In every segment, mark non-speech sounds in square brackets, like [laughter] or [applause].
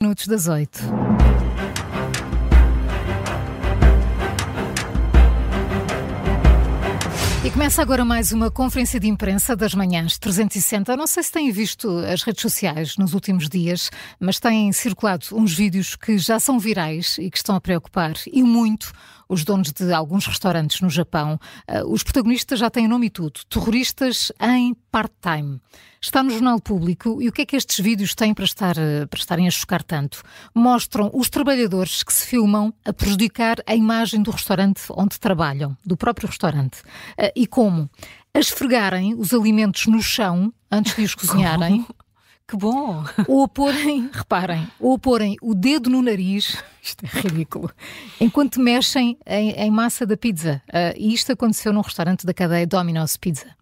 minutos das oito. E começa agora mais uma conferência de imprensa das manhãs 360. Não sei se têm visto as redes sociais nos últimos dias, mas têm circulado uns vídeos que já são virais e que estão a preocupar e muito os donos de alguns restaurantes no Japão. Uh, os protagonistas já têm nome e tudo: terroristas em part-time. Está no Jornal Público e o que é que estes vídeos têm para, estar, uh, para estarem a chocar tanto? Mostram os trabalhadores que se filmam a prejudicar a imagem do restaurante onde trabalham, do próprio restaurante. Uh, e como? A esfregarem os alimentos no chão antes de os [laughs] cozinharem. Que bom! Ou a porem, [laughs] reparem, ou a porem o dedo no nariz, [laughs] isto é ridículo, enquanto mexem em, em massa da pizza. Uh, e isto aconteceu num restaurante da cadeia Domino's Pizza.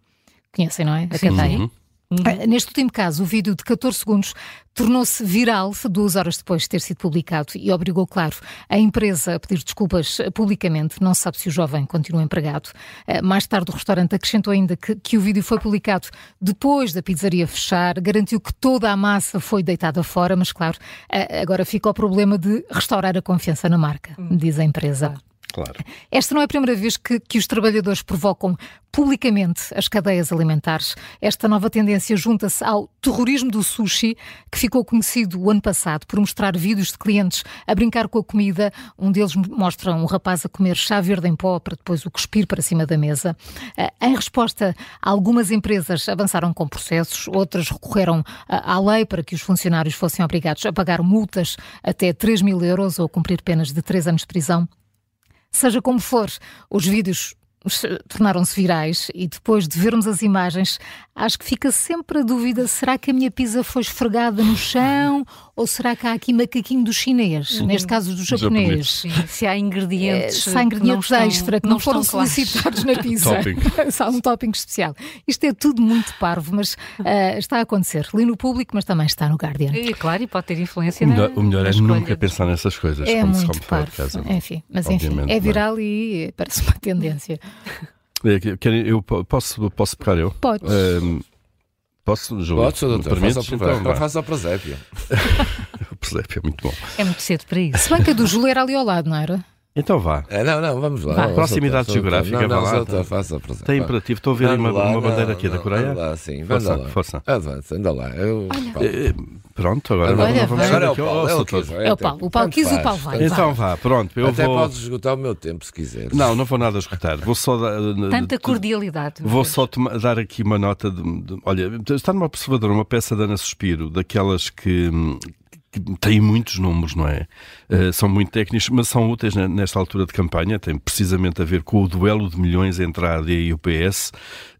Conhecem, não é? A cadeia. Uhum. Uhum. Neste último caso, o vídeo de 14 segundos tornou-se viral duas horas depois de ter sido publicado e obrigou, claro, a empresa a pedir desculpas publicamente. Não se sabe se o jovem continua empregado. Eh, mais tarde, o restaurante acrescentou ainda que, que o vídeo foi publicado depois da pizzaria fechar, garantiu que toda a massa foi deitada fora, mas, claro, eh, agora fica o problema de restaurar a confiança na marca, hum. diz a empresa. Claro. Claro. Esta não é a primeira vez que, que os trabalhadores provocam publicamente as cadeias alimentares. Esta nova tendência junta-se ao terrorismo do sushi, que ficou conhecido o ano passado por mostrar vídeos de clientes a brincar com a comida. Um deles mostra um rapaz a comer chá verde em pó para depois o cuspir para cima da mesa. Eh, em resposta, algumas empresas avançaram com processos, outras recorreram à lei para que os funcionários fossem obrigados a pagar multas até 3 mil euros ou cumprir penas de 3 anos de prisão. Seja como for, os vídeos tornaram-se virais e depois de vermos as imagens, acho que fica sempre a dúvida: será que a minha pizza foi esfregada no chão ou será que há aqui macaquinho do chinês, uhum. neste caso do japonês? Sim, se há ingredientes, é, se há ingredientes não extra que não, não foram solicitados na [laughs] pizza. [laughs] se há um topping especial. Isto é tudo muito parvo, mas uh, está a acontecer. Li no público, mas também está no Guardian. É, claro, e pode ter influência o melhor, na, o melhor é nunca pensar nessas coisas. É muito parvo. Casa, enfim, mas enfim, é, é viral e parece uma tendência. [laughs] É, eu posso, posso pegar eu? Podes. Um, Posso, Júlio? Pode, Sr. Doutor. Faça, então, faça a presépio. o presépio [laughs] é muito bom. É muito cedo para isso. Se bem que a do Júlio era ali ao lado, não era? Então vá. É, não, não, vamos lá. Vá. Proximidade geográfica, não, não, vá lá. Doutor, faça a presépio. Tem imperativo. Estou a ver uma, uma bandeira aqui da Coreia. Anda lá, sim. Força, lá. força. Avança, anda lá. Eu, Pronto, agora Olha, não vamos agora é o Paulo. É o Paulo. O Paulo quis, o Paulo vai. Então vá, pronto. Eu Até vou... podes esgotar o meu tempo se quiseres. Não, não vou nada esgotar. Vou só dar... Tanta cordialidade. Vou só dar aqui uma nota de. Olha, está numa observadora uma peça da Ana Suspiro, daquelas que que têm muitos números, não é? Uh, são muito técnicos, mas são úteis nesta altura de campanha. Tem precisamente a ver com o duelo de milhões entre a AD e o PS.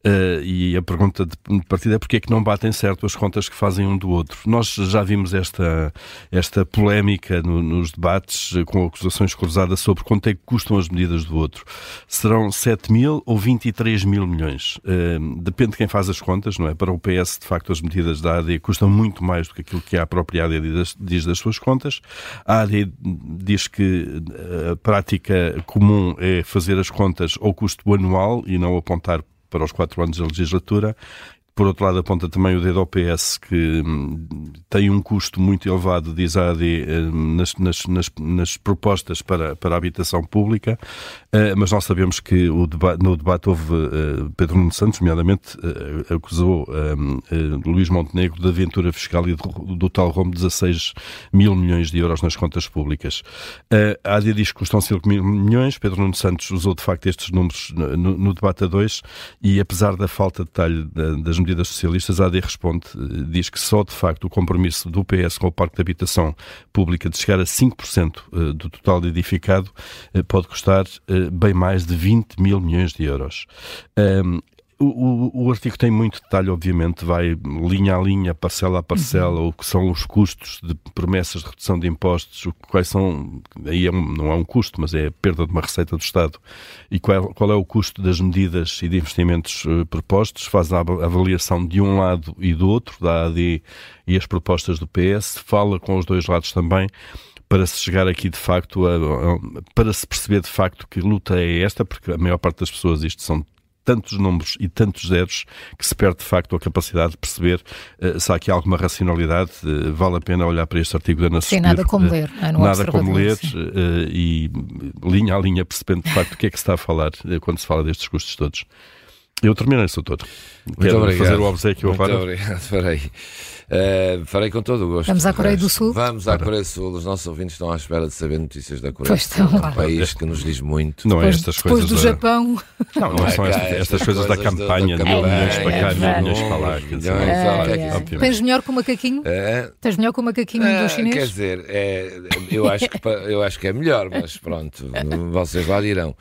Uh, e a pergunta de partida é porque é que não batem certo as contas que fazem um do outro. Nós já vimos esta, esta polémica no, nos debates eh, com acusações cruzadas sobre quanto é que custam as medidas do outro. Serão 7 mil ou 23 mil milhões? Uh, depende de quem faz as contas, não é? Para o PS, de facto, as medidas da AD custam muito mais do que aquilo que a própria AD diz das suas contas. A AD diz que a prática comum é fazer as contas ao custo anual e não apontar para os quatro anos da legislatura por outro lado, aponta também o dedo ao PS, que hum, tem um custo muito elevado, diz a AD, hum, nas, nas, nas, nas, propostas para, para a habitação pública, uh, mas nós sabemos que o deba no debate houve uh, Pedro Nuno Santos, nomeadamente, uh, acusou um, Luís Montenegro de aventura fiscal e do, do tal rombo 16 mil milhões de euros nas contas públicas. a AD diz que custam 5 mil milhões, Pedro Nuno Santos usou de facto estes números no, no debate a dois, e apesar da falta de detalhe das medidas socialistas, a AD responde, eh, diz que só de facto o compromisso do PS com o Parque de Habitação Pública de chegar a 5% eh, do total edificado eh, pode custar bem mais de 20 mil milhões de euros. O, o, o, artigo tem muito detalhe, obviamente, vai linha a linha, parcela a parcela, uhum. o que são os custos de promessas de redução de impostos, quais são, aí é um, não é um custo, mas é a perda de uma receita do Estado, e qual, qual é o custo das medidas e de investimentos uh, propostos, faz a avaliação de um lado e do outro, da AD e as propostas do PS, fala com os dois lados também, para se chegar aqui de facto, a, a, para se perceber de facto que luta é esta, porque a maior parte das pessoas, isto são tantos números e tantos zeros que se perde de facto a capacidade de perceber uh, se há aqui alguma racionalidade. Uh, vale a pena olhar para este artigo da Ana Sim, nada como ler. É, nada como ler e linha a linha percebendo de facto o que é que se está a falar quando se fala destes custos todos. Eu terminei, doutor. Quero obrigado. fazer o obsequio Muito agora. obrigado, farei. Uh, farei com todo o gosto. Vamos à Coreia do Sul? Vamos à Coreia do Sul. Os nossos ouvintes estão à espera de saber notícias da Coreia Pois do Sul. estão. É um país que nos diz muito. Não é Depois, estas depois coisas. do da- Japão. Não, não é são cá estas, estas coisas da coisas da- campanha, da de mil milhões campanha, para cá, é mil milhões para lá. quer É, é. Tens melhor que o macaquinho? É, Tens melhor que o macaquinho Ah, do chinês? Quer dizer, é, eu, acho que, eu acho que é melhor, mas pronto, vocês lá dirão.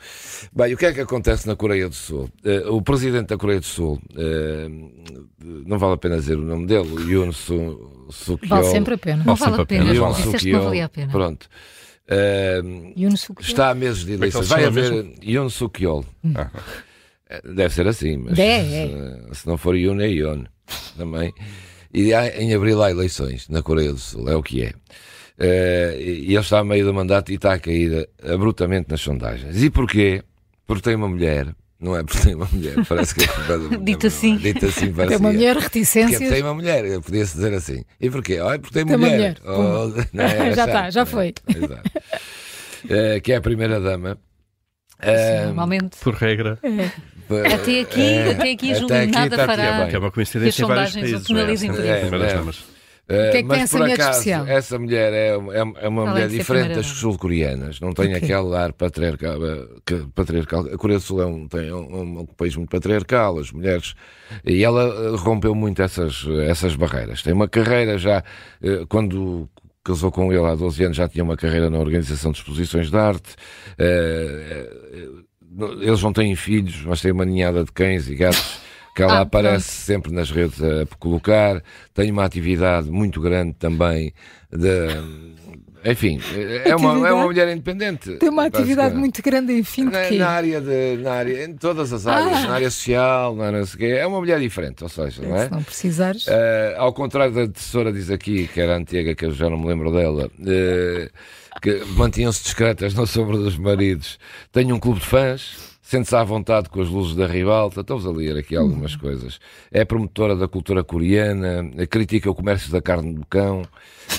Bem, o que é que acontece na Coreia do Sul? Eh, o presidente da Coreia do Sul, eh, não vale a pena dizer o nome dele, Yoon Su- Suk Vale sempre a pena. Não Vale a sempre a pena. Yoon que não valia a pena. Pronto. Eh, está a meses de é eleições. se Vai haver Yoon Suk Yeol. Ah. Deve ser assim, mas É, é. Se, se não for Yoon, é Yoon também. E em abril há eleições na Coreia do Sul, é o que é. Eh, e ele está a meio do mandato e está a cair abruptamente nas sondagens. E porquê? Porque tem uma mulher, não é porque tem uma mulher, parece que é por causa [laughs] da mulher, Dito é? assim. Dito assim, parece Tem uma que é. mulher, Porque reticências. tem uma mulher, podia-se dizer assim. E porquê? Oh, é porque tem, Tem uma mulher. mulher. Oh, [laughs] não é? [laughs] Já É está, já é? foi. Exato. Eh, que é a primeira dama. Sim, Eh, Normalmente. Por regra, Até aqui, eh, até aqui até julgo aqui nada tudo fará. é uma coincidência em vários países. não é? primeiras É, é. damas. Uh, que é que mas tem essa por acaso, especial? essa mulher é, é, é uma Além mulher diferente das sul-coreanas. Não tem Ok. aquele ar patriarcal, que- patriarcal. A Coreia do Sul é um, tem um, um país muito patriarcal, as mulheres. E ela uh, rompeu muito essas, essas barreiras. Tem uma carreira já, quando casou com ele há 12 anos, já tinha uma carreira na organização de exposições de arte. Uh, eles não têm filhos, mas têm uma ninhada de cães e gatos que ela Ah, aparece sempre nas redes a colocar. Tem uma atividade muito grande também de. Enfim, é uma, é uma mulher independente. Tem uma atividade muito grande, enfim, Na, na área de, na área, em todas as áreas, Ah. na área social, na área, não sei o quê. é uma mulher diferente, ou seja, não é? Se não precisares. Eh, ao contrário da tesoura diz aqui, que era antiga, que eu já não me lembro dela, eh, que mantinham-se discretas na sombra dos maridos. Tenho um clube de fãs, sente-se à vontade com as luzes da ribalta. Estamos a ler aqui algumas coisas. É promotora da cultura coreana, critica o comércio da carne do cão.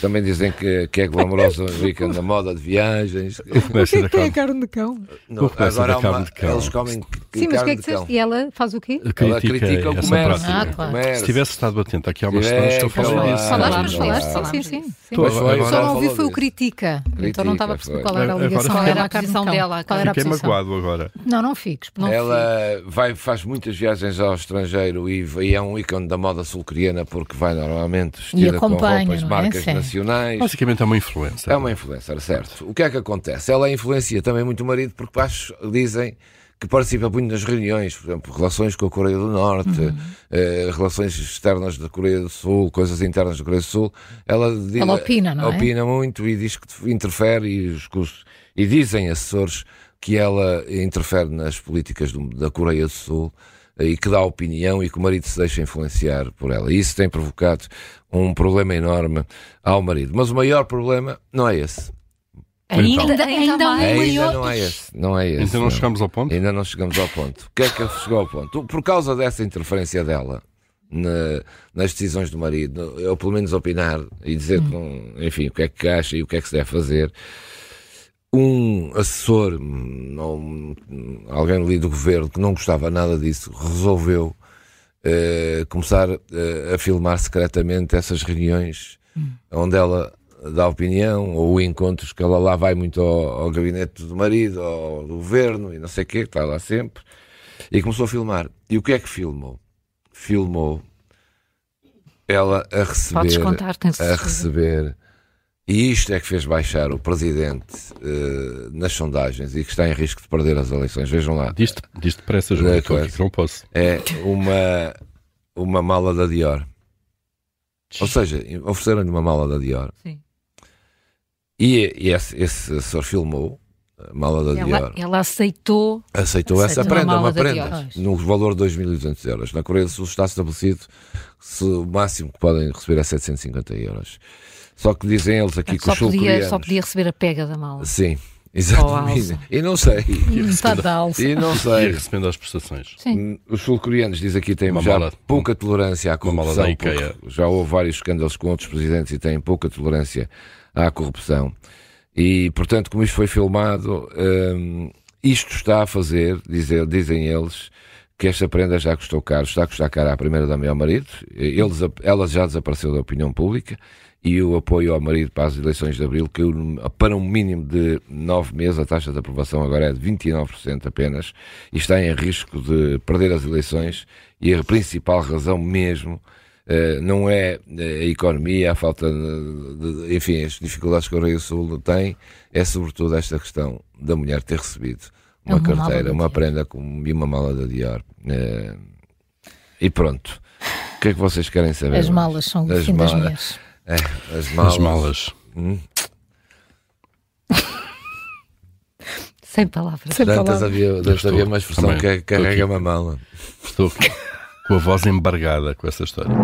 Também dizem que, que é glamourosa [laughs] rica na moda de viagens. O que Começa é que tem a carne. de cão? Não, agora há uma- carne de cão. eles comem Sim, mas o que carne é que de cão. disseste? E ela faz o quê? Ela critica o essa comércio. prática. Ah, claro. comércio. Se tivesse estado atento aqui há umas Se semanas, estou a falar disso. Falaste, falaste, disso, sim, sim, sim. Estou Mas foi, agora- Só não ouvi foi o disso. critica. Então não estava a perceber Critica, qual era a ligação. Agora Qual era a fiquei- carne de cão. dela, Qual era a Fiquei posição? magoado agora. Não, não fiques. Não Ela vai, faz muitas viagens ao estrangeiro e, e é um ícone da moda sul-coreana porque vai normalmente vestida com acompanha, roupas é? marcas Sim. nacionais. Basicamente é uma influência. É uma influencer, certo. O que é que acontece? Ela influencia também muito o marido porque acho, dizem que participa muito nas reuniões, por exemplo, relações com a Coreia do Norte, Uhum. eh, relações externas da Coreia do Sul, coisas internas da Coreia do Sul. Ela, Ela opina, não é? Opina muito e diz que interfere e, os- e dizem assessores que ela interfere nas políticas do- da Coreia do Sul eh, e que dá opinião e que o marido se deixa influenciar por ela. E isso tem provocado um problema enorme ao marido. Mas o maior problema não é esse. Ainda, Ainda- ainda, ainda não é esse. Não é esse. Ainda não chegamos ao ponto? Ainda não chegamos ao ponto. O que é que chegou ao ponto? Por causa dessa interferência dela na- nas decisões do marido, eu pelo menos opinar e dizer que não- enfim, o que é que acha e o que é que se deve fazer. Um assessor, hum, não- alguém ali do governo que não gostava nada disso, resolveu eh, começar eh, a filmar secretamente essas reuniões onde ela dá opinião ou encontros que ela lá vai muito ao, ao gabinete do marido, ao do governo e não sei o quê, que está lá sempre, e começou a filmar. E o que é que filmou? Filmou ela a receber, Podes contar, tens a receber, e isto é que fez baixar o presidente eh, nas sondagens e que está em risco de perder as eleições. Vejam lá, Diz-te diz depressa, João. É, Estou aqui coisa. que não posso. é uma, uma mala da Dior. Ou seja, ofereceram-lhe uma mala da Dior. Sim. E, e esse, esse assessor filmou a mala da Ela, Dior. ela aceitou. Aceitou essa aceitou a prenda, uma da prenda, no valor de 2.200 euros. Na Coreia do Sul está estabelecido se o máximo que podem receber é 750 euros. Só que dizem eles aqui que Só os podia, sul-coreanos... só podia receber a pega da mala. Sim, Exatamente. E não sei. Alça. E não E sei. recebendo as prestações. Sim. Hum, Os sul-coreanos, diz aqui, têm Uma já mala- pouca tolerância à uma mala corrupção. Já houve vários escândalos com outros presidentes e têm pouca tolerância à corrupção. E, portanto, como isto foi filmado, hum, isto está a fazer, dizer- dizem eles, que esta prenda já custou caro. Está a custar caro à primeira-dama e ao marido. Eles, ela já desapareceu da opinião pública e o apoio ao marido para as eleições de abril caiu para um mínimo de nove meses. A taxa de aprovação agora é de 29% apenas e está em risco de perder as eleições. E a principal razão mesmo eh, não é eh, a economia, a falta de, de- enfim, as dificuldades que o Rio Sul tem, é sobretudo esta questão da mulher ter recebido uma, uma mala carteira, uma prenda com, e uma mala da Dior. Eh, e pronto. O que é que vocês querem saber? As malas são o As fim das mulheres. [laughs] É, as malas. As malas. Hum? [laughs] Sem palavras. Sem Dantas palavras. havia, havia uma expressão também. que é carrega uma mala. Estou com a voz embargada com essa história.